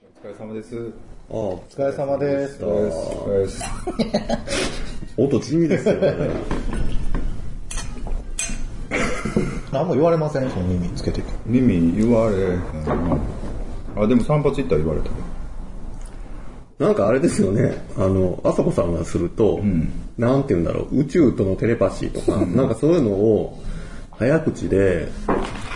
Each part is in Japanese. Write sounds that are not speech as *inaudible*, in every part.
お疲れ様です。ああ、お疲れ様です。お疲れです。音地味ですよね。何も言われませんその耳つけて。耳言われへんな。あ、でも散髪行ったら言われた。なんかあれですよね、あの、あさこさんがすると、なんて言うんだろう、宇宙とのテレパシーとか、なんかそういうのを早口で、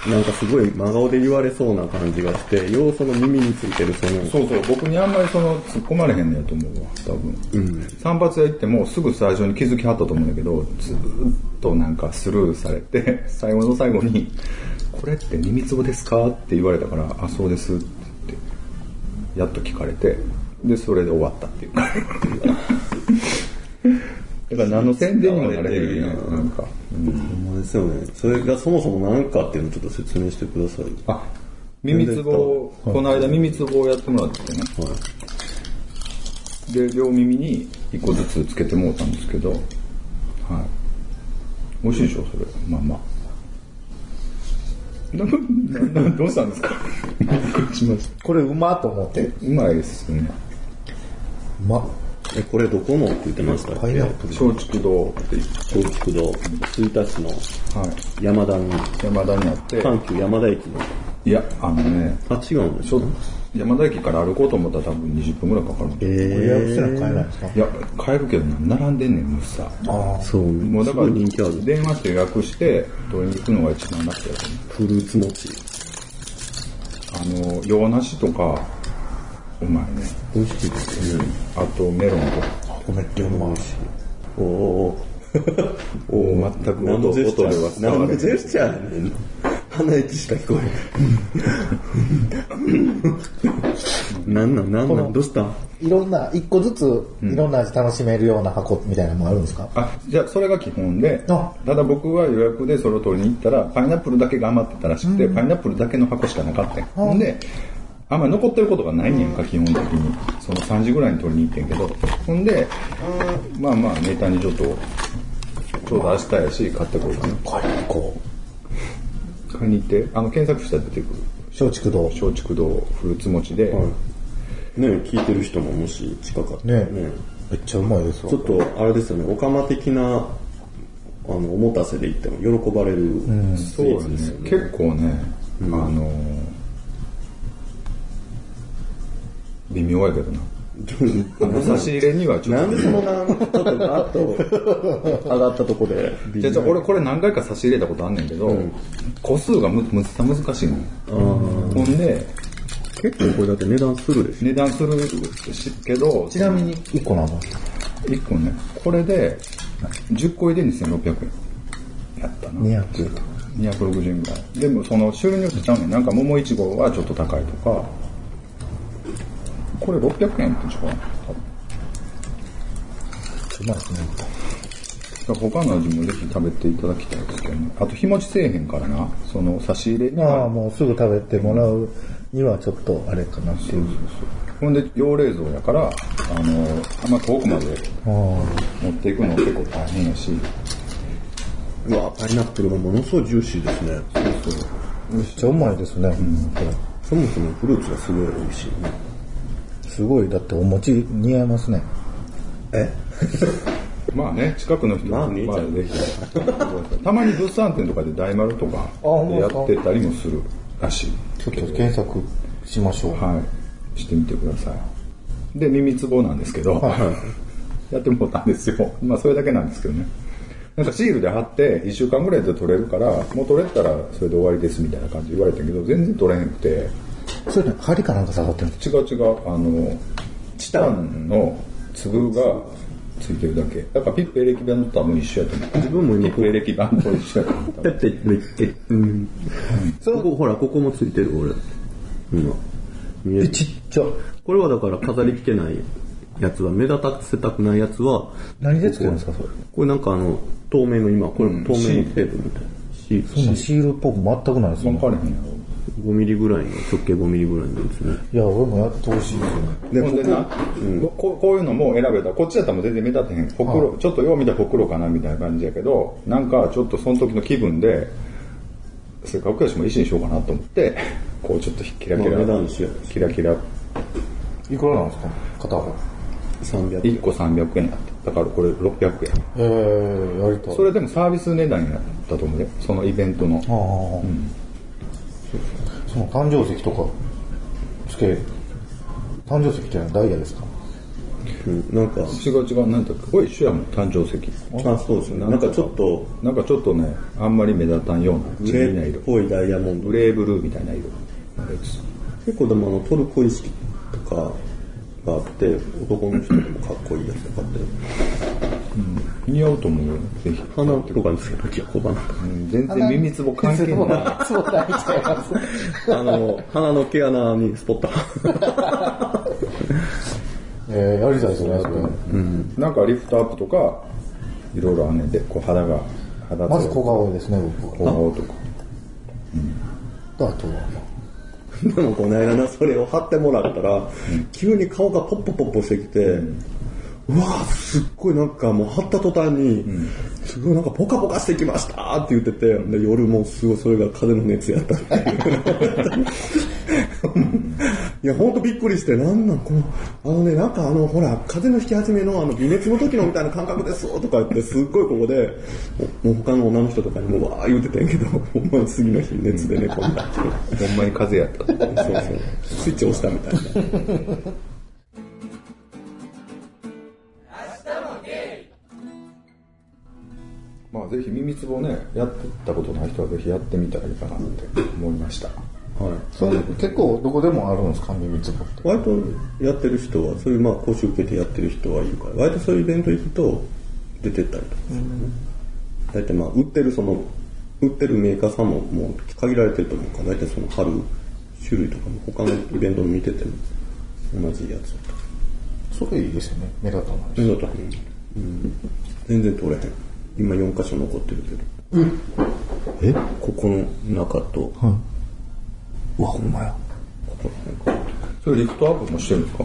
なんかすごい真顔で言われそうな感じがして、ようその耳についてるその、そうそう、僕にあんまりその突っ込まれへんねやと思うわ、多分。散髪屋行ってもすぐ最初に気づきはったと思うんだけど、ずーっとなんかスルーされて、*laughs* 最後の最後に、これって耳つぼですかって言われたから、あ、そうですって言って、やっと聞かれて、で、それで終わったっていうか。だから何の宣伝にもなれへんよね、なんか。うんほんまですよね。それがそもそも何かっていうのをちょっと説明してください。あ、耳つぼ、この間耳つぼをやってもらってね。はい。で、両耳に一個ずつつけてもらったんですけど、はい。美味しいでしょ、それ。まあまあ。な、な、などうしたんですか？これうまと思って。た。うまいですね。うま。え、これどこの？って言ってましたっけ？松竹堂って言っ松竹堂、吹田市のて、はい。山田に、山田にあって、阪急山田駅の、いや、あのね、あ、違うんですか？山田駅から歩こうと思ったら多分20分ぐらいかかるんで。えこれ予約せな買えないですか？いや、買えるけどな、並んでんねん、むっさ。ああ。そう、もうだから、い人気ある。電話して予約して、取りに行くのが一番楽やと思う。フルーツ餅。あの、洋梨とか、うまいね。美味しいですね。あとメロンとか。めっちゃうまい。お *laughs* おおお、全く音何のジェスチャ音ではー伝わジェスチャーやねん。鼻息しか聞こえへん。*laughs* なんなんなんなんどうしたん？いろんな、一個ずつ、いろんな味楽しめるような箱みたいなのもあるんですか？あ、じゃあそれが基本で、あただ僕は予約でそれを取りに行ったら、パイナップルだけが余ってたらしくて、パイナップルだけの箱しかなかったん。ほんで、あんまり残ってることがないねんか、基本的に。その3時ぐらいに取りに行ってんけど。ほんで、まあまあ、ネタにちょっと、ちょうど明日やし、買ってこようかな。買いに行こ買いに行って、あの、検索したら出てくる。う。松竹堂。松竹堂フルーツ餅で、ね聞いてる人ももし近かったねらね。めっちゃうまいですわちょ。っと、あれですよね、オカマ的な、あの、おもたせで言っても喜ばれるスイーそうですね。結構ね、あの微妙やけどな。差し入れにはちょっと。なんでそのな、ちょっとガッと上がったとこで、じゃあ俺これ何回か差し入れたことあんねんけど、個数がむむっさ難しいの。ほんで、結構これだって値段するでしょ。値段するしけど、ちなみに一個なの1個ね、これで10個入れ2600円。やったな。200 260円ぐらい。でもその種類によってちゃうねん。なんか桃いちごはちょっと高いとか、これ600円って違うな。多分うまいですね。他の味もぜひ食べていただきたいですけどね。あと日持ちせえへんからな、その差し入れにああ、は。もうすぐ食べてもらうにはちょっとあれかなっていう。ほんで、用冷蔵やから、あの、あんま遠くまであ持っていくの結構大変やし、うわ、パイナップルがものすごいジューシーですね。あ、めっちゃうまいですね。これそもそもフルーツがすごい美味しいね。すごい、だってお餅似合いますね。え？*laughs* まあね、近くの人まあぜひ。たまに物産展とかで大丸とかやってたりもするらしい。ちょっと検索しましょう。はい。してみてください。で、耳つぼなんですけど、*laughs* やってもらったんですよ。まあ、それだけなんですけどね。なんかシールで貼って、1週間ぐらいで取れるから、もう取れたらそれで終わりですみたいな感じで言われたけど、全然取れへんくて、それね、針かなんか刺さってるんです違う違う、あの、チタンの粒がついてるだけ。だからピップエレキバンドと多分一緒やと思う。自分も今ピップエレキバンドと一緒やと思う。だって、めっちゃ、うん。ここ、ほら、ここもついてる、俺。今。見ええ、る。ちっちゃ。これはだから飾り付けないやつは、目立たせたくないやつは、何で作るんですか、それ？これなんかあの、透明の今、これ透明のテープみたいな。シそんなシールっぽく全くないですよね。分かれへんやろ。5ミリぐらいの、直径5ミリぐらいのですね。いや、俺もやってほしいですよね。ほんでな、ここういうのも選べたら、こっちだったらもう全然目立ってへん。ほくろ、ちょっとよう見たらほくろかなみたいな感じやけど、なんかちょっとその時の気分で、それかっこいいしも石にしようかなと思って、*laughs* こうちょっとキラキラ、まあ値段にしようキラキラ、いくらなんですか？片方。300 1個300円やった。だからこれ600円。えー、やりたい。それでもサービス値段やったと思うね。そのイベントの。ああ、その誕生石とか、つけ、誕生石っていうのはダイヤですか？うんなんか、違う違う、なんだっけ、これ一緒やもん、誕生石。あ、そうですね。なんかちょっと、なんかちょっとね、あんまり目立たんような、グ地味な色レーっ。ぽいダイヤモンドグ。レーブルーみたいな色のやつ。結構でもあのトルコ意識とかがあって、男の人でもかっこいいやつとかって、似合うと思うよ、ぜひ。鼻とかにつけときは小鼻とか。うん全然耳つぼ関係ない。そうだ、来ちゃいます。あの、鼻の毛穴にスポット。*laughs* えー、やりたいですね、それ。なんかリフトアップとか、いろいろあんねんで、こう肌が、肌まず小顔ですね、僕は。小顔とか。あとは、でもこの間な、それを貼ってもらったら、急に顔がポッポポッポしてきて、うわぁ、すっごいなんかもう貼った途端に、すごいなんかポカポカしてきましたって言ってて、で夜もすごいそれが風の熱やったっていう。*laughs* いや、ほんとびっくりして、なんなん、この、あのね、なんかあの、ほら、風邪の引き始めのあの、微熱の時のみたいな感覚ですとか言って、すっごいここで、もう他の女の人とかにもわー言うてたんやけど、ほんまに次の日熱で寝込んだっていう。*laughs* ほんまに風邪やった。そうそう。スイッチ押したみたいな。まあぜひ耳つぼね、やってたことない人はぜひやってみたらいいかなって思いました。はい。それ結構どこでもあるんですか、耳つぼって。割とやってる人は、そういうまあ講習受けてやってる人はいるから、割とそういうイベント行くと出てったりとか。大体まあ売ってるその、売ってるメーカーさんももう限られてると思うから、大体その貼る種類とかも他のイベント見てても同じやつとか。それいいですよね、目立たない。全然取れへん。うん。全然取れへん。今4箇所残ってるけど。え？ここの中と、うわ、ほんまや。ここら辺か。それリフトアップもしてるんですか？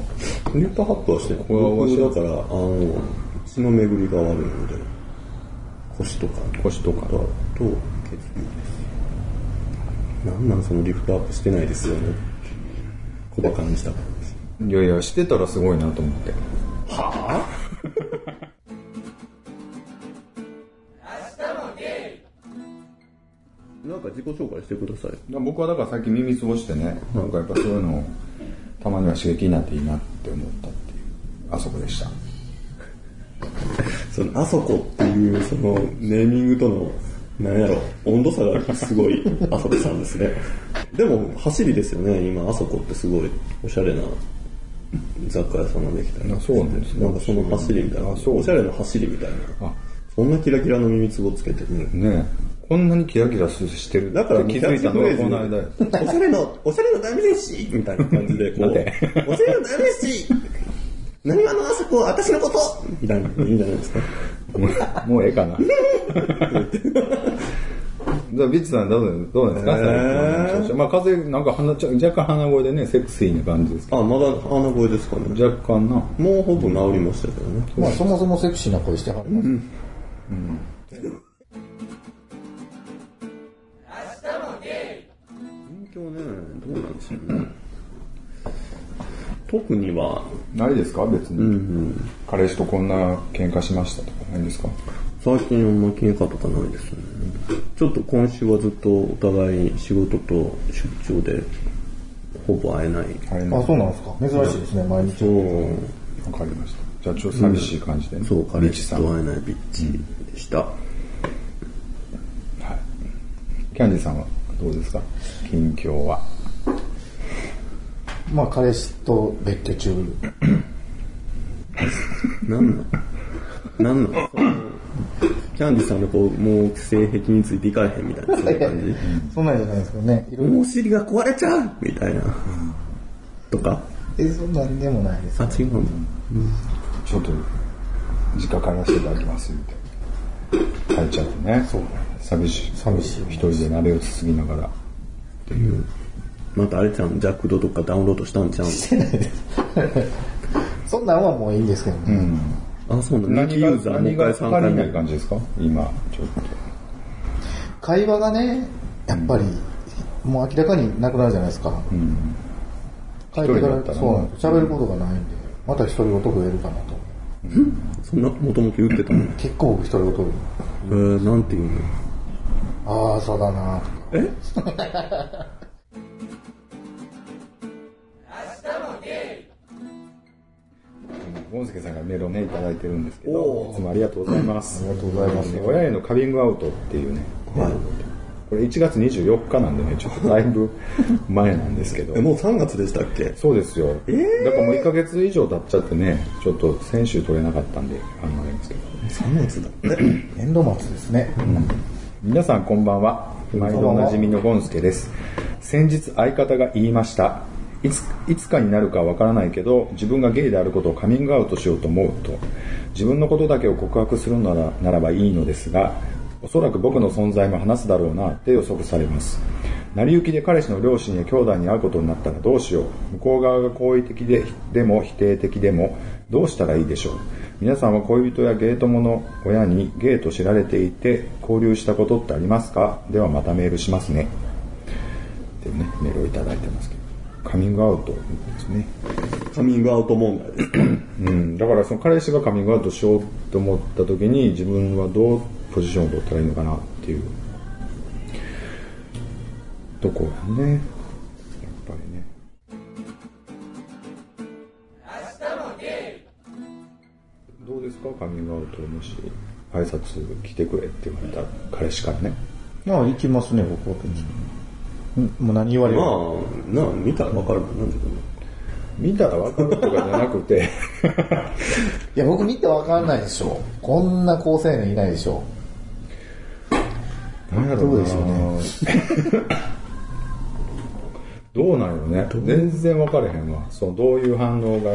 リフトハップはしてる。僕だから、あの、血の巡りが悪いので、腰とか、腰とかと、と血流です。なんなんそのリフトアップしてないですよね。小馬鹿にしたからです。いやいや、してたらすごいなと思って。自己紹介してください。僕はだからさっき耳つぼしてね、なんかやっぱそういうのをたまには刺激になっていいなって思ったっていう、あそこでした。*laughs* その、あそこっていう、その、ネーミングとの、なんやろ、温度差がすごい、あそこさんですね。でも、走りですよね、今、あそこってすごい、おしゃれな雑貨屋さんができたりあそうなんですねなんかその走りみたいな。おしゃれな走りみたいな。あ、そんなキラキラの耳つぼつけてね。ねえこんなにキラキラしてる。だから気づいたのがこの間やおしゃれの、おしゃれの代名詞！みたいな感じで、こう、おしゃれの代名詞！何話のあそこ、私のこと！みたいな、いいんじゃないですか。もうもうええかな。じゃあ、ビッチさんどうですか、えー。まあ、風なんか鼻ちょ若干鼻声でね、セクシーな感じですけあ、まだ鼻声ですかね。ど、若干な。もうほぼ治りましたけどね。まあ、そもそもセクシーな声してはります。勉強ね、どうなんでしょうね。特には、ないですか？別に、彼氏とこんな喧嘩しましたとかないんですか？最近あんま喧嘩とかないですね。ちょっと今週はずっとお互い仕事と出張で、ほぼ会えない。あ、あれねそうなんですか？珍しいですね、毎日。そう、わかりました。じゃあ、ちょっと寂しい感じでね。そう、ビ彼ッチさん。はい。氏と会えないビッチでした。キャンディさんは？どうですか？近況は。まあ、彼氏と別居中。なんなんなんなんその？キャンディさんのこう、もう性癖についていかれへんみたいな、そういう感じ？そんなんじゃないですけどね。いろいろ。お尻が壊れちゃうみたいな。とか？え、そんなんでもないです。あ、違うんだ。ちょっと、実家帰らせていただきますって。帰っちゃってね。そう寂しい。寂しい一人で鍋をつつぎながら。っていう。またあれちゃん、ジャックドとかダウンロードしたんちゃうん？*laughs* そんなんはもういいんですけどね。あ、そうなん何ーザーもう何一回3回目が足りない。感じですか？今、ちょっと。会話がね、やっぱり、もう明らかになくなるじゃないですか。帰ってから、一人だったらねそうなんです喋ることがないんで、また独り言増えるかなと。そんな、もともと言ってたの？*laughs* 結構僕独り言えー、なんて言うの？ああ、そうだなとか。え *laughs* ゴンスケさんがメールをね、いただいてるんですけどいつもありがとうございます。ありがとうございますね親へのカミングアウトっていうね、これ1月24日なんでね、ちょっとだいぶ前なんですけど *laughs* え、、もう3月でしたっけ？そうですよ。だからもう1ヶ月以上経っちゃってね、ちょっと先週取れなかったんで、あのあれですけど。?3 月だ。*clears throat* 年度末ですね。皆さんこんばんは。毎度おなじみのゴンスケです。先日相方が言いました。いついつかになるかわからないけど、自分がゲイであることをカミングアウトしようと思うと。自分のことだけを告白するならならばいいのですが、おそらく僕の存在も話すだろうなって予測されます。成り行きで彼氏の両親や兄弟に会うことになったらどうしよう。向こう側が好意的ででも否定的でもどうしたらいいでしょう。皆さんは恋人やゲー友の親にゲイと知られていて交流したことってありますか？ではまたメールしますね。ってね、メールをいただいてますけど。カミングアウトですね。カミングアウト問題ですかうん。だからその彼氏がカミングアウトしようと思った時に自分はどうポジションを取ったらいいのかなっていうとこやね。カミングアウトもし挨拶来てくれって言われたら彼氏からね。まあ、行きますね、僕は別に。うんもう何言われる？まあ、なあ、見たらわかるもんなん自分の。見たらわかるとかじゃなくて *laughs* いや、僕見てわかんないでしょ。こんな高青年いないでしょ。何やろどうでしょ *laughs* うね。どうなんやろね。全然分かれへんわ。そう、どういう反応が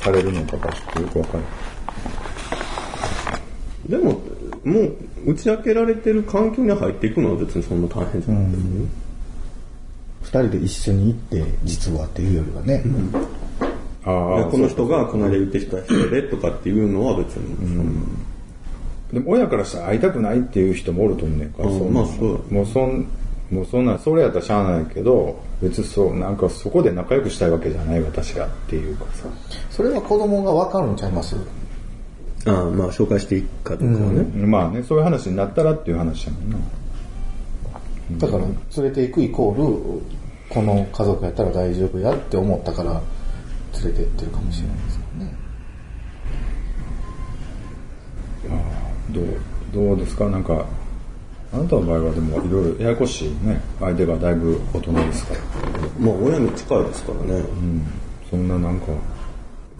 されるのかがちょっとよく分かる。でも、もう、打ち明けられてる環境に入っていくのは別にそんな大変じゃないけどね。二人で一緒に行って、実はっていうよりはね。あでこの人がこの間言ってきた人でとかっていうのは別に、でも親からしたら会いたくないっていう人もおると思うねんから、うん。そんな。まあそう。もうそん、もうそんな、それやったらしゃあないけど、別にそう、なんかそこで仲良くしたいわけじゃない私がっていうかさ。それは子供がわかるんちゃいます？ああまあ紹介していくかどうかはね。まあね、そういう話になったらっていう話やもんな。だから、連れて行くイコール、この家族やったら大丈夫やって思ったから、連れて行ってるかもしれないですけどね。どう、どうですか？なんか、あなたの場合はでもいろいろややこしいね。相手がだいぶ大人ですから。まあ親に近いですからね。そんななんか、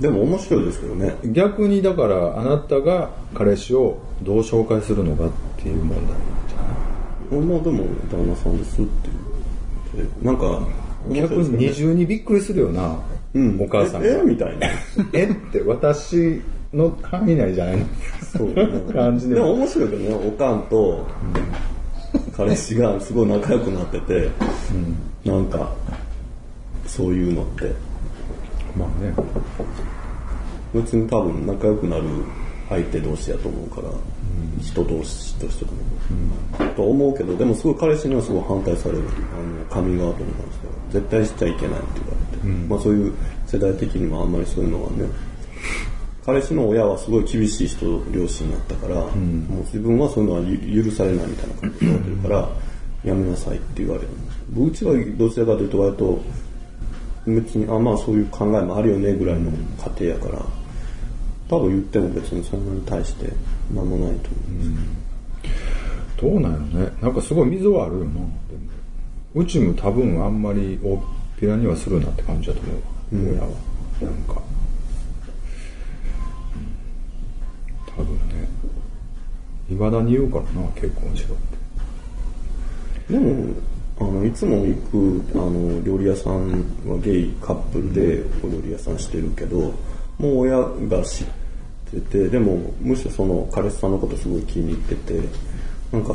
でも面白いですけどね。逆にだからあなたが彼氏をどう紹介するのかっていう問題じゃない？まあでも旦那さんですって言って。なんか、面逆に二重にびっくりするよな、うん。お母さんが。ええみたいな。*laughs* えって私の範囲内じゃない？のそう。感じで。でも面白いけどね、おかんと彼氏がすごい仲良くなってて、なんか、そういうのって、まあね。別に多分仲良くなる相手同士やと思うから、人同士としても、と思うけど、でもすごい彼氏にはすごい反対される。あの、カミングアウトに関しては。絶対しちゃいけないって言われて。まあそういう世代的にもあんまりそういうのはね、彼氏の親はすごい厳しい人、両親だったから、もう自分はそういうのはゆ許されないみたいな感じで言われてるから、やめなさいって言われる。うちはどちらかというと割と、別に、あ、まあそういう考えもあるよねぐらいの家庭やから、多分言っても別にそんなに対して何もないと思う。どうなんやろね。なんかすごい溝はあるよな。でもうちも多分あんまり大っぴらにはするなって感じだと思うわ。親は。なんか。うん多分ね。いまだに言うからな、結婚しろって。でも、あの、いつも行く、あの、料理屋さんはゲイカップルでお料理屋さんしてるけど、もう親が知ってて、でも、むしろその彼氏さんのことすごい気に入ってて、なんか、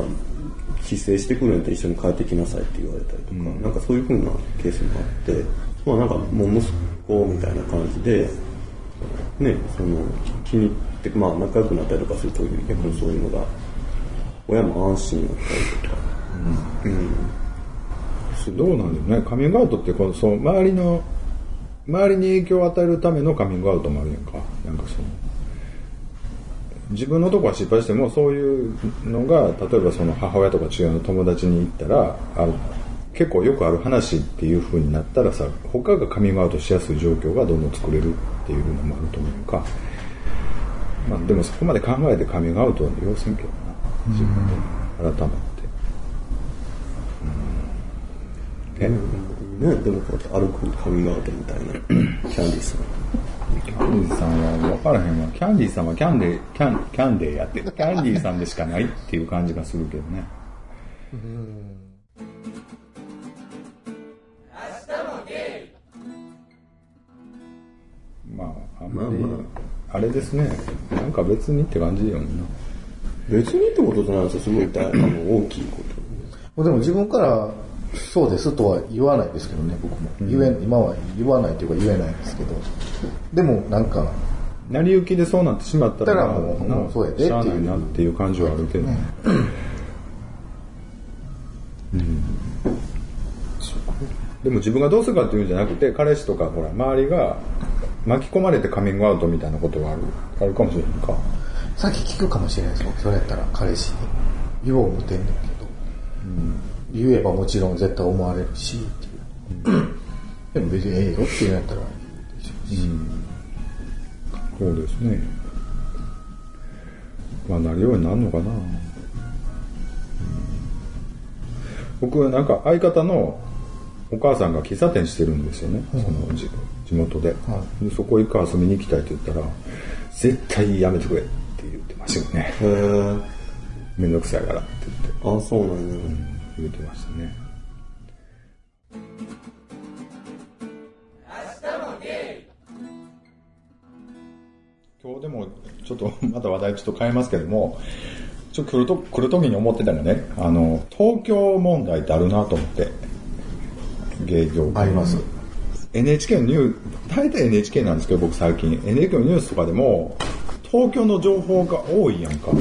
帰省してくるんやったら一緒に帰ってきなさいって言われたりとか、なんかそういう風なケースもあって、まあなんかもう息子みたいな感じで、ね、その、気に入って、まあ仲良くなったりとかすると結構そういうのが、親も安心だったりとか、うんどうなんだよね。カミングアウトってこのそう周りの周りに影響を与えるためのカミングアウトもあるやんか。なんかその自分のとこは失敗してもそういうのが例えばその母親とか父親の友達に行ったらあ結構よくある話っていう風になったらさ他がカミングアウトしやすい状況がどんどん作れるっていうのもあると思うか、まあ、でもそこまで考えてカミングアウトは要せんけどな。自分で改めて、うん、えねでもこうやって歩くカミングアウトみたいな。キャンディーさんキャンディーさんは分からへんわキャンディーさんはキャンデーキャンキャンデーやってる。*laughs* キャンディーさんでしかないっていう感じがするけどね。うん。まあ、あんまり、まあれですね。なんか別にって感じよな。別にってことじゃないですよ、すごい大あの大きいこと。でも自分からそうですとは言わないですけどね、僕も。言え、今は言わないというか言えないですけど。でもなんか、成り行きでそうなってしまったら、もう、もうそうやでっていう。なっていう感じはあるけどね。うん。でも自分がどうするかっていうんじゃなくて、彼氏とかほら、周りが巻き込まれてカミングアウトみたいなことがあるあるかもしれへんかさっき聞くかもしれないですよそれやったら彼氏に言おう思てんねん、言えばもちろん絶対思われるしっていう、うん、でも別にええよって言うんやったら。いいでしょうし、うん、そうですね。まあなるようになるのかな、僕はなんか相方のお母さんが喫茶店してるんですよね、その地元で。はい、でそこ行く遊びに行きたいって言ったら絶対やめてくれって言ってましたよね。へめんどくさいからって言って。ああそうなんや、うん、言ってましたね。今日でもちょっとまた話題ちょっと変えますけどもちょっと来ると来る時に思ってたのねあの東京問題ってあるなと思って芸業あります。NHK のニュー大体 NHK なんですけど僕最近。NHK のニュースとかでも東京の情報が多いやんか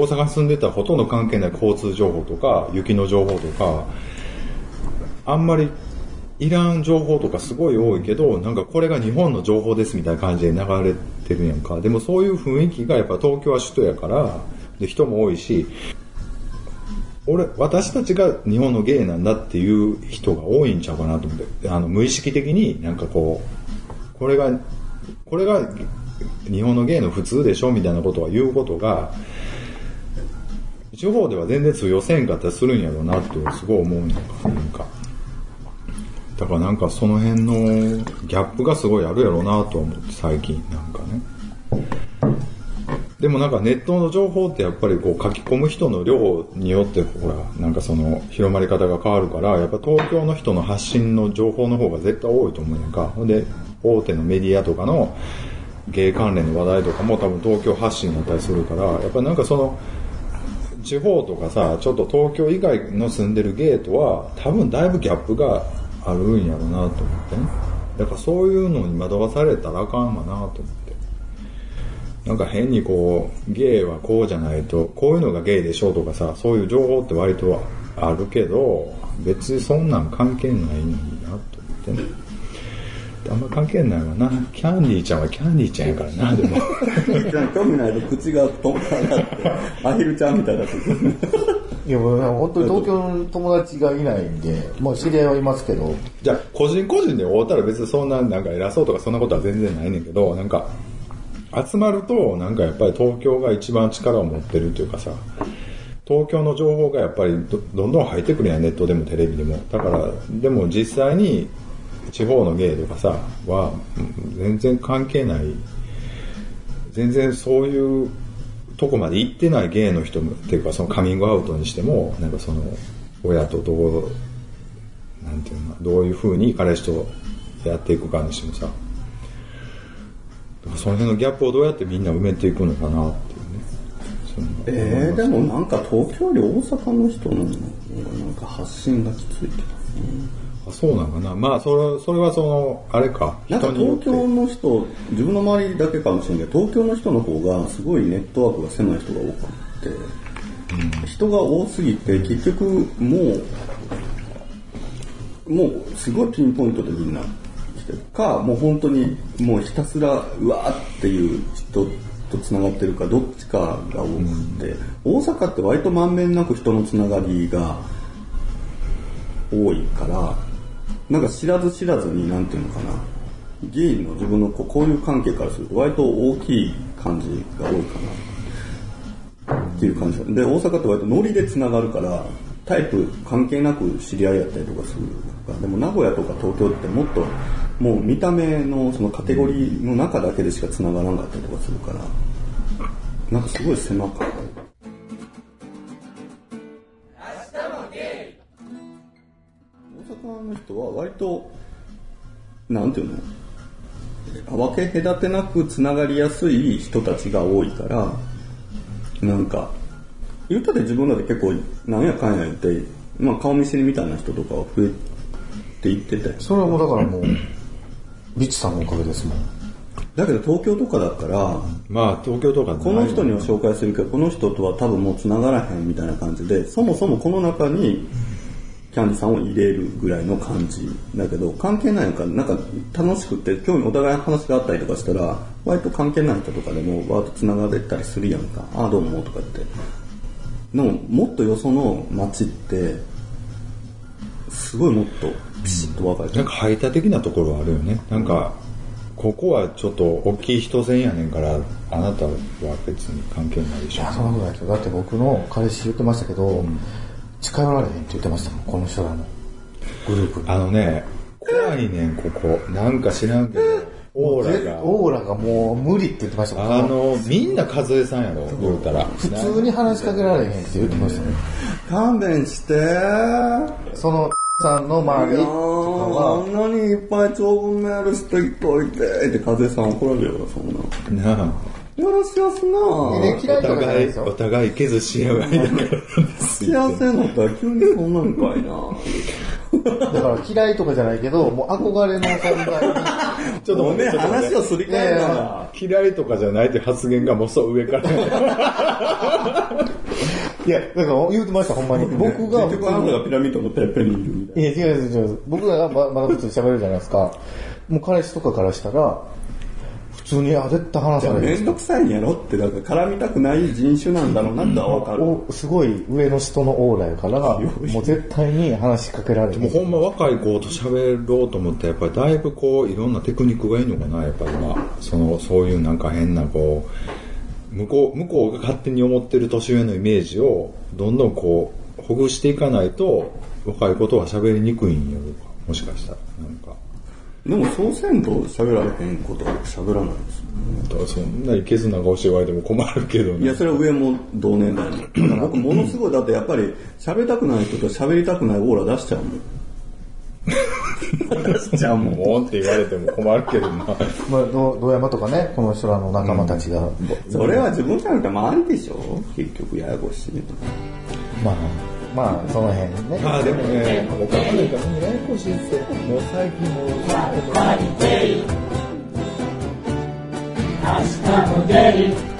大阪住んでたらほとんど関係ない交通情報とか雪の情報とかあんまりいらん情報とかすごい多いけどなんかこれが日本の情報ですみたいな感じで流れてるやんか。でもそういう雰囲気がやっぱ東京は首都やからで人も多いし俺、私たちが日本のゲイなんだっていう人が多いんちゃうかなと思って、あの、無意識的になんかこう、これが、これが日本のゲイの普通でしょみたいなことは言うことが、地方では全然通用せんかったりするんやろうなってすごい思うのか、なんか。だからなんかその辺のギャップがすごいあるやろうなと思って最近なんかね。でもなんかネットの情報ってやっぱりこう書き込む人の量によってほら、なんかその広まり方が変わるから、やっぱ東京の人の発信の情報の方が絶対多いと思うんやんか。ほんで、大手のメディアとかの芸関連の話題とかも多分東京発信だったりするから、やっぱなんかその、地方とかさ、ちょっと東京以外の住んでるゲートは多分だいぶギャップがあるんやろうなと思ってね。だからそういうのに惑わされたらあかんわなと思って。なんか変にこう、ゲイはこうじゃないと、こういうのがゲイでしょうとかさ、そういう情報って割とあるけど、別にそんなん関係ないのになと思ってね。あんま関係ないわな。キャンディーちゃんはキャンディーちゃんやからな、でも。*laughs* 興味ないと口が止まらなくて、アヒルちゃんみたいな。*laughs* いや、もう本当に東京の友達がいないんで、まあ知り合いはいますけど。じゃあ、個人個人で会うたら別にそんななんか偉そうとかそんなことは全然ないねんけど、なんか、集まるとなんかやっぱり東京が一番力を持ってるというかさ東京の情報がやっぱりどんどん入ってくるやんネットでもテレビでもだからでも実際に地方の芸とかさは全然関係ない全然そういうとこまで行ってない芸の人っていうかそのカミングアウトにしてもなんかその親とどうなんていうのどういうふうに彼氏とやっていくかにしてもさその辺のギャップをどうやってみんな埋めていくのかなっていうね。えー、でもなんか東京より大阪の人のなんか発信がきついけどね。あそうなのかな。まあそれそれはそのあれか。なんか東京の人自分の周りだけかもしれないけど東京の人の方がすごいネットワークが狭い人が多くて、うん、人が多すぎて結局もうもうすごいピンポイントでみんな来てるか、もう本当にもうひたすらうわーっていう人と繋がってるか、どっちかが多くて、大阪って割とまんべんなく人のつながりが多いから、なんか知らず知らずに、なんていうのかな、議員の自分の交友関係からすると割と大きい感じが多いかな。っていう感じ。で大阪って割とノリでつながるからタイプ関係なく知り合いやったりとかするから。でも名古屋とか東京ってもっともう見た目のそのカテゴリーの中だけでしかつながらなかったりとかするからなんかすごい狭かった。の人は割となんていうの？分け隔てなくつながりやすい人たちが多いからなんか、言ったで自分らで結構、なんやかんや言って、まあ顔見知りみたいな人とかは増えていってて。それはもうだからもう、ビッチさんのおかげですもん。だけど東京とかだったら、まあ東京とかこの人には紹介するけど、この人とは多分もう繋がらへんみたいな感じで、そもそもこの中に、キャンディさんを入れるぐらいの感じだけど、関係ないのか、なんか楽しくて、興味お互い話があったりとかしたら、割と関係ない人とかでもわーっと繋がれたりするやんか。ああ、どうもとかって。でも、もっとよその街って、すごいもっとピシッと分かれてる。なんか排他的なところはあるよね。なんか、ここはちょっと大きい人線やねんから、あなたは別に関係ないでしょいや、。そんなことないですよ。だって僕の彼氏言ってましたけど、近寄られへんって言ってましたもん、この人らのグループに。あのね、怖いねん、ここ。なんか知らんけど、オーラが。オーラがもう無理って言ってましたもん。あの、みんな和江さんやろ、言うたら。普通に話しかけられへんって言ってましたね。勘弁してー。その、さんの周りとかあは、んなにいっぱい長文メールしといてって風さん怒られるよそんななあ。よろしやすなね嫌おいとかじゃない互い、ですよお。互い削し合う間だから。幸せになったら急にそんなんかいなだから嫌いとかじゃないけど、もう憧れの存在に。*laughs* ちょっともうね話をすり替えるから嫌いとかじゃないって発言がもうそう上から。*laughs* いや、だから言うてました、ほんまに。僕が、結局あなたがピラミッドのてっぺんにいるみたいいや、違う違う違う。僕らがままだ普通に喋るじゃないですか。もう彼氏とかからしたら、普通に、あ、絶対話さな。れへんめんどくさいんやろって、だから絡みたくない人種なんだろうなってわかる。おすごい上の人のオーラやから、もう絶対に話しかけられへん。もうほんま若い子と喋ろうと思って、やっぱりだいぶこう、いろんなテクニックがいいのかな、やっぱりまあ、その、そういうなんか変なこう、向こう、向こうが勝手に思ってる年上のイメージを、どんどんこう、ほぐしていかないと、若い子とは喋りにくいんやろうか、もしかしたら。なんか。でもそうせんと喋られへんことは喋らないですよ。だからそんないけずな顔して言われても困るけどね。いや、それは上も同年代の。僕ものすごい、だってやっぱり喋りたくない人と喋りたくないオーラ出しちゃうもん。じゃあもうって言われても困るけどな。まあ、ど堂山とかね、この人らの仲間たちが、それは自分じゃなくて周りでしょ結局ややこしい。まあ、まあ、その辺ね。まあでもね、おかんないからもうややこしいっすよ。もう最近もう。明日も出る